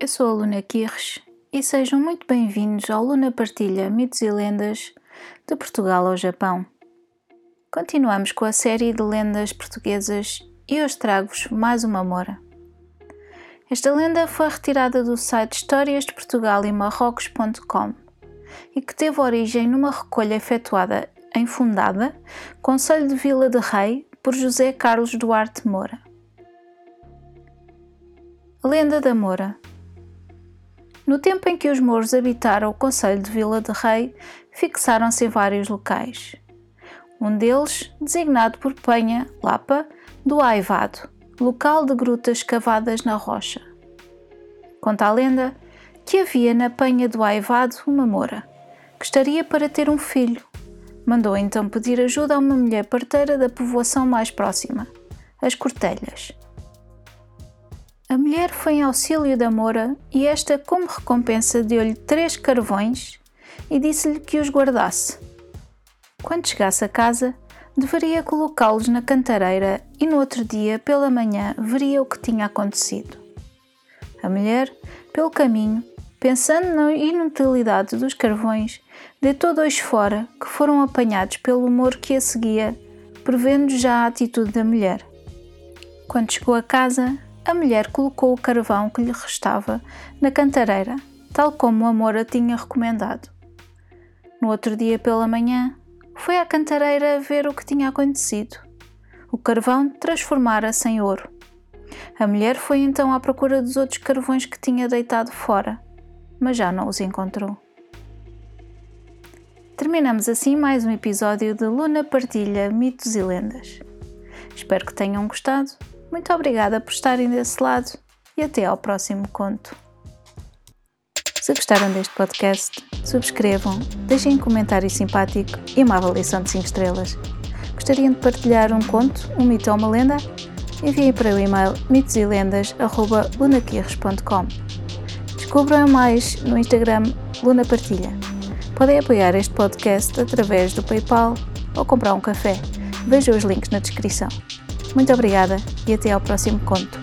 Eu sou a Luna Kirsch e sejam muito bem-vindos ao Luna Partilha Mitos e Lendas de Portugal ao Japão. Continuamos com a série de lendas portuguesas e hoje trago-vos mais uma mora. Esta lenda foi retirada do site Histórias de Portugal e Marrocos.com e que teve origem numa recolha efetuada em Fundada, Conselho de Vila de Rei, por José Carlos Duarte Moura. Lenda da Moura no tempo em que os mouros habitaram o Conselho de Vila de Rei, fixaram-se em vários locais. Um deles, designado por Penha, Lapa, do Aivado, local de grutas cavadas na rocha. Conta a lenda que havia na Penha do Aivado uma moura, que estaria para ter um filho. Mandou então pedir ajuda a uma mulher parteira da povoação mais próxima, as Cortelhas. A mulher foi em auxílio da Moura e esta, como recompensa, deu-lhe três carvões e disse-lhe que os guardasse. Quando chegasse a casa, deveria colocá-los na cantareira e no outro dia, pela manhã, veria o que tinha acontecido. A mulher, pelo caminho, pensando na inutilidade dos carvões, deitou dois fora que foram apanhados pelo humor que a seguia, prevendo já a atitude da mulher. Quando chegou a casa, a mulher colocou o carvão que lhe restava na cantareira, tal como a Moura tinha recomendado. No outro dia pela manhã, foi à cantareira ver o que tinha acontecido. O carvão transformara-se em ouro. A mulher foi então à procura dos outros carvões que tinha deitado fora, mas já não os encontrou. Terminamos assim mais um episódio de Luna Partilha Mitos e Lendas. Espero que tenham gostado muito obrigada por estarem desse lado e até ao próximo conto. Se gostaram deste podcast, subscrevam, deixem um comentário simpático e uma avaliação de 5 estrelas. Gostariam de partilhar um conto, um mito ou uma lenda? Enviem para o e-mail mitoselendas.lunaquirres.com Descubram mais no Instagram Luna Partilha. Podem apoiar este podcast através do PayPal ou comprar um café. Vejam os links na descrição. Muito obrigada e até ao próximo conto.